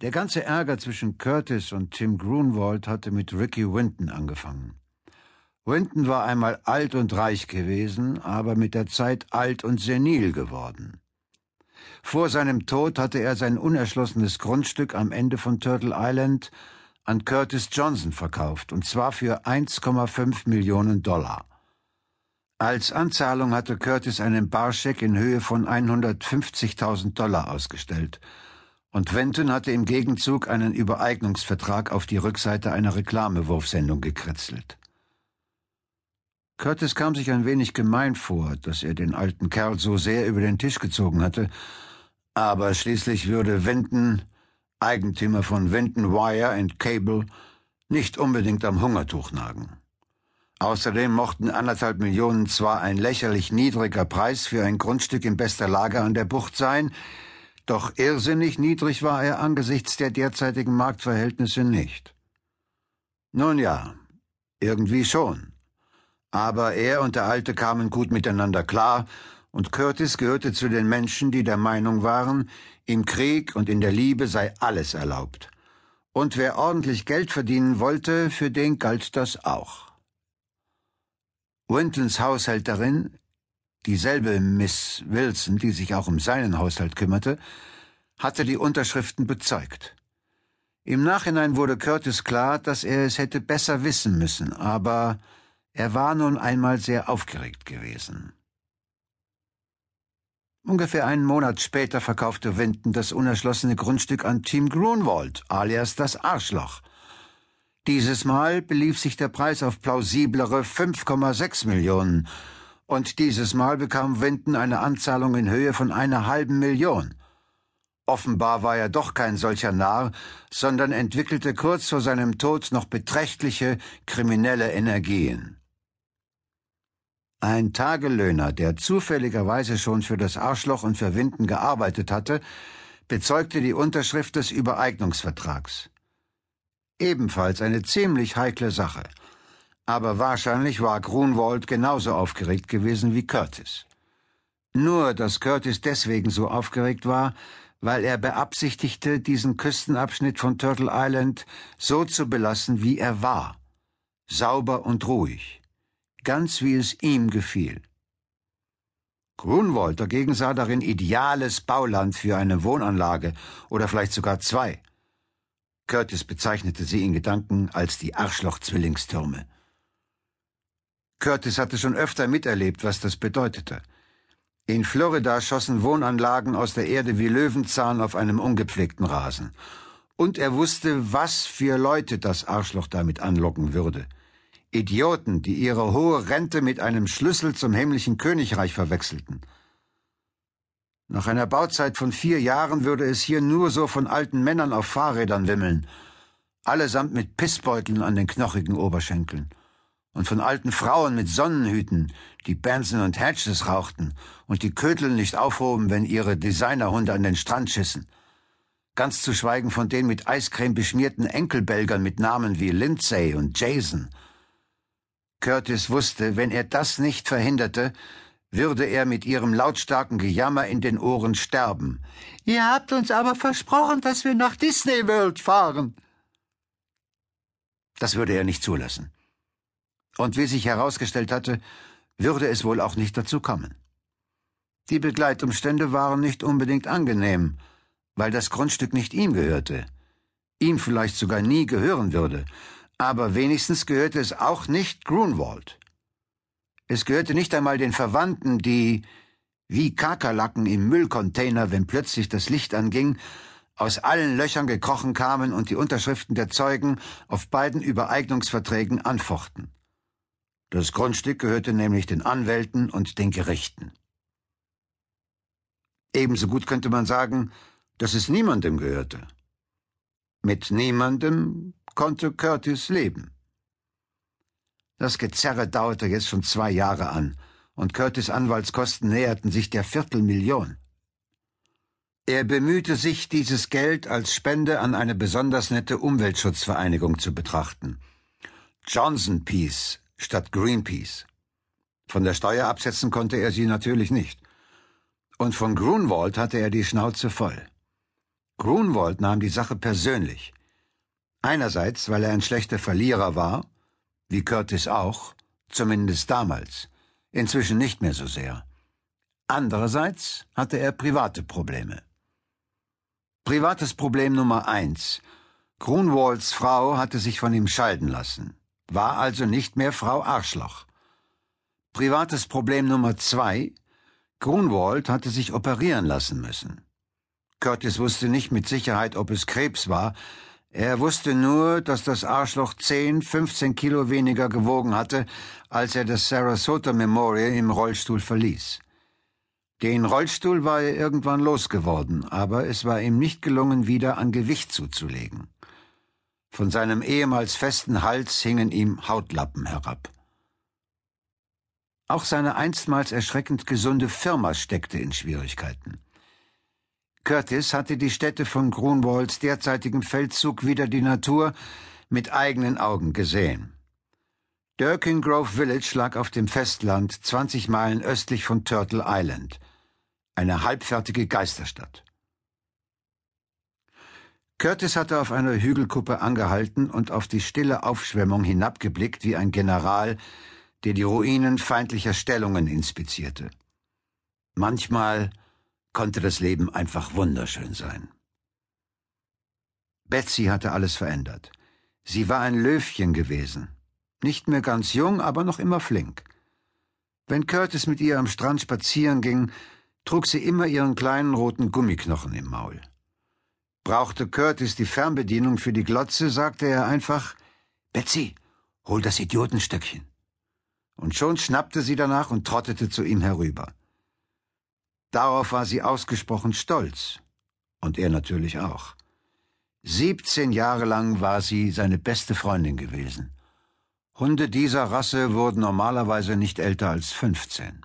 Der ganze Ärger zwischen Curtis und Tim Grunwald hatte mit Ricky Winton angefangen. Winton war einmal alt und reich gewesen, aber mit der Zeit alt und senil geworden. Vor seinem Tod hatte er sein unerschlossenes Grundstück am Ende von Turtle Island an Curtis Johnson verkauft, und zwar für 1,5 Millionen Dollar. Als Anzahlung hatte Curtis einen Barscheck in Höhe von 150.000 Dollar ausgestellt, und Wenton hatte im Gegenzug einen Übereignungsvertrag auf die Rückseite einer Reklamewurfsendung gekritzelt. Curtis kam sich ein wenig gemein vor, dass er den alten Kerl so sehr über den Tisch gezogen hatte, aber schließlich würde Wenton, Eigentümer von Wenton Wire and Cable, nicht unbedingt am Hungertuch nagen. Außerdem mochten anderthalb Millionen zwar ein lächerlich niedriger Preis für ein Grundstück in bester Lage an der Bucht sein, doch irrsinnig niedrig war er angesichts der derzeitigen Marktverhältnisse nicht. Nun ja, irgendwie schon. Aber er und der Alte kamen gut miteinander klar, und Curtis gehörte zu den Menschen, die der Meinung waren, im Krieg und in der Liebe sei alles erlaubt. Und wer ordentlich Geld verdienen wollte, für den galt das auch. Wintons Haushälterin, dieselbe Miss Wilson, die sich auch um seinen Haushalt kümmerte, hatte die Unterschriften bezeugt. Im Nachhinein wurde Curtis klar, dass er es hätte besser wissen müssen, aber er war nun einmal sehr aufgeregt gewesen. Ungefähr einen Monat später verkaufte Winton das unerschlossene Grundstück an Team Grunwald, alias das Arschloch – dieses Mal belief sich der Preis auf plausiblere 5,6 Millionen. Und dieses Mal bekam Winton eine Anzahlung in Höhe von einer halben Million. Offenbar war er doch kein solcher Narr, sondern entwickelte kurz vor seinem Tod noch beträchtliche kriminelle Energien. Ein Tagelöhner, der zufälligerweise schon für das Arschloch und für Winton gearbeitet hatte, bezeugte die Unterschrift des Übereignungsvertrags. Ebenfalls eine ziemlich heikle Sache. Aber wahrscheinlich war Grunwald genauso aufgeregt gewesen wie Curtis. Nur, dass Curtis deswegen so aufgeregt war, weil er beabsichtigte, diesen Küstenabschnitt von Turtle Island so zu belassen, wie er war. Sauber und ruhig. Ganz wie es ihm gefiel. Grunwald dagegen sah darin ideales Bauland für eine Wohnanlage oder vielleicht sogar zwei. Curtis bezeichnete sie in Gedanken als die Arschloch-Zwillingstürme. Curtis hatte schon öfter miterlebt, was das bedeutete. In Florida schossen Wohnanlagen aus der Erde wie Löwenzahn auf einem ungepflegten Rasen. Und er wusste, was für Leute das Arschloch damit anlocken würde. Idioten, die ihre hohe Rente mit einem Schlüssel zum himmlischen Königreich verwechselten – nach einer Bauzeit von vier Jahren würde es hier nur so von alten Männern auf Fahrrädern wimmeln, allesamt mit Pissbeuteln an den knochigen Oberschenkeln, und von alten Frauen mit Sonnenhüten, die Benson und Hedges rauchten und die Kötel nicht aufhoben, wenn ihre Designerhunde an den Strand schissen. Ganz zu schweigen von den mit Eiscreme beschmierten Enkelbelgern mit Namen wie Lindsay und Jason. Curtis wusste, wenn er das nicht verhinderte, würde er mit ihrem lautstarken Gejammer in den Ohren sterben. Ihr habt uns aber versprochen, dass wir nach Disney World fahren. Das würde er nicht zulassen. Und wie sich herausgestellt hatte, würde es wohl auch nicht dazu kommen. Die Begleitumstände waren nicht unbedingt angenehm, weil das Grundstück nicht ihm gehörte, ihm vielleicht sogar nie gehören würde, aber wenigstens gehörte es auch nicht Grunwald. Es gehörte nicht einmal den Verwandten, die, wie Kakerlaken im Müllcontainer, wenn plötzlich das Licht anging, aus allen Löchern gekrochen kamen und die Unterschriften der Zeugen auf beiden Übereignungsverträgen anfochten. Das Grundstück gehörte nämlich den Anwälten und den Gerichten. Ebenso gut könnte man sagen, dass es niemandem gehörte. Mit niemandem konnte Curtis leben. Das Gezerre dauerte jetzt schon zwei Jahre an, und Curtis Anwaltskosten näherten sich der Viertelmillion. Er bemühte sich, dieses Geld als Spende an eine besonders nette Umweltschutzvereinigung zu betrachten. Johnson Peace statt Greenpeace. Von der Steuer absetzen konnte er sie natürlich nicht. Und von Grunwald hatte er die Schnauze voll. Grunwald nahm die Sache persönlich. Einerseits, weil er ein schlechter Verlierer war, wie Curtis auch, zumindest damals, inzwischen nicht mehr so sehr. Andererseits hatte er private Probleme. Privates Problem Nummer eins. Grunwalds Frau hatte sich von ihm scheiden lassen, war also nicht mehr Frau Arschloch. Privates Problem Nummer zwei. Grunwald hatte sich operieren lassen müssen. Curtis wusste nicht mit Sicherheit, ob es Krebs war, er wusste nur, dass das Arschloch 10, 15 Kilo weniger gewogen hatte, als er das Sarasota Memorial im Rollstuhl verließ. Den Rollstuhl war er irgendwann losgeworden, aber es war ihm nicht gelungen, wieder an Gewicht zuzulegen. Von seinem ehemals festen Hals hingen ihm Hautlappen herab. Auch seine einstmals erschreckend gesunde Firma steckte in Schwierigkeiten. Curtis hatte die Stätte von Grunwalds derzeitigem Feldzug wieder die Natur mit eigenen Augen gesehen. Durkin Grove Village lag auf dem Festland, 20 Meilen östlich von Turtle Island. Eine halbfertige Geisterstadt. Curtis hatte auf einer Hügelkuppe angehalten und auf die stille Aufschwemmung hinabgeblickt wie ein General, der die Ruinen feindlicher Stellungen inspizierte. Manchmal konnte das Leben einfach wunderschön sein. Betsy hatte alles verändert. Sie war ein Löwchen gewesen. Nicht mehr ganz jung, aber noch immer flink. Wenn Curtis mit ihr am Strand spazieren ging, trug sie immer ihren kleinen roten Gummiknochen im Maul. Brauchte Curtis die Fernbedienung für die Glotze, sagte er einfach Betsy, hol das Idiotenstöckchen. Und schon schnappte sie danach und trottete zu ihm herüber. Darauf war sie ausgesprochen stolz. Und er natürlich auch. Siebzehn Jahre lang war sie seine beste Freundin gewesen. Hunde dieser Rasse wurden normalerweise nicht älter als fünfzehn.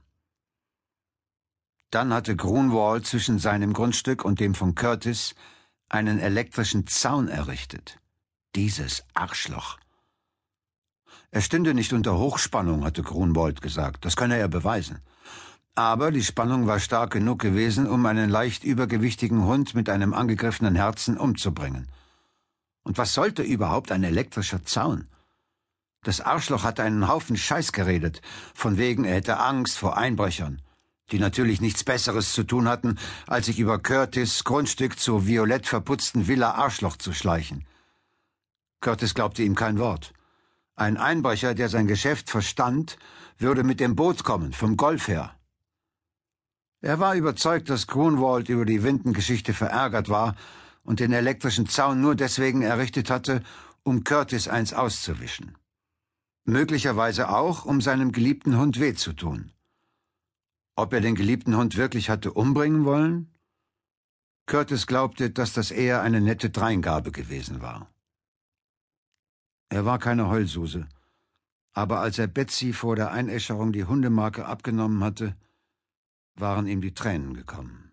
Dann hatte Grunwald zwischen seinem Grundstück und dem von Curtis einen elektrischen Zaun errichtet. Dieses Arschloch. Er stünde nicht unter Hochspannung, hatte Grunwald gesagt. Das könne er beweisen. Aber die Spannung war stark genug gewesen, um einen leicht übergewichtigen Hund mit einem angegriffenen Herzen umzubringen. Und was sollte überhaupt ein elektrischer Zaun? Das Arschloch hatte einen Haufen Scheiß geredet, von wegen er hätte Angst vor Einbrechern, die natürlich nichts Besseres zu tun hatten, als sich über Curtis Grundstück zur violett verputzten Villa Arschloch zu schleichen. Curtis glaubte ihm kein Wort. Ein Einbrecher, der sein Geschäft verstand, würde mit dem Boot kommen, vom Golf her. Er war überzeugt, dass Grunwald über die Windengeschichte verärgert war und den elektrischen Zaun nur deswegen errichtet hatte, um Curtis eins auszuwischen. Möglicherweise auch, um seinem geliebten Hund weh zu tun. Ob er den geliebten Hund wirklich hatte umbringen wollen? Curtis glaubte, dass das eher eine nette Dreingabe gewesen war. Er war keine Heulsuse, aber als er Betsy vor der Einäscherung die Hundemarke abgenommen hatte, waren ihm die Tränen gekommen.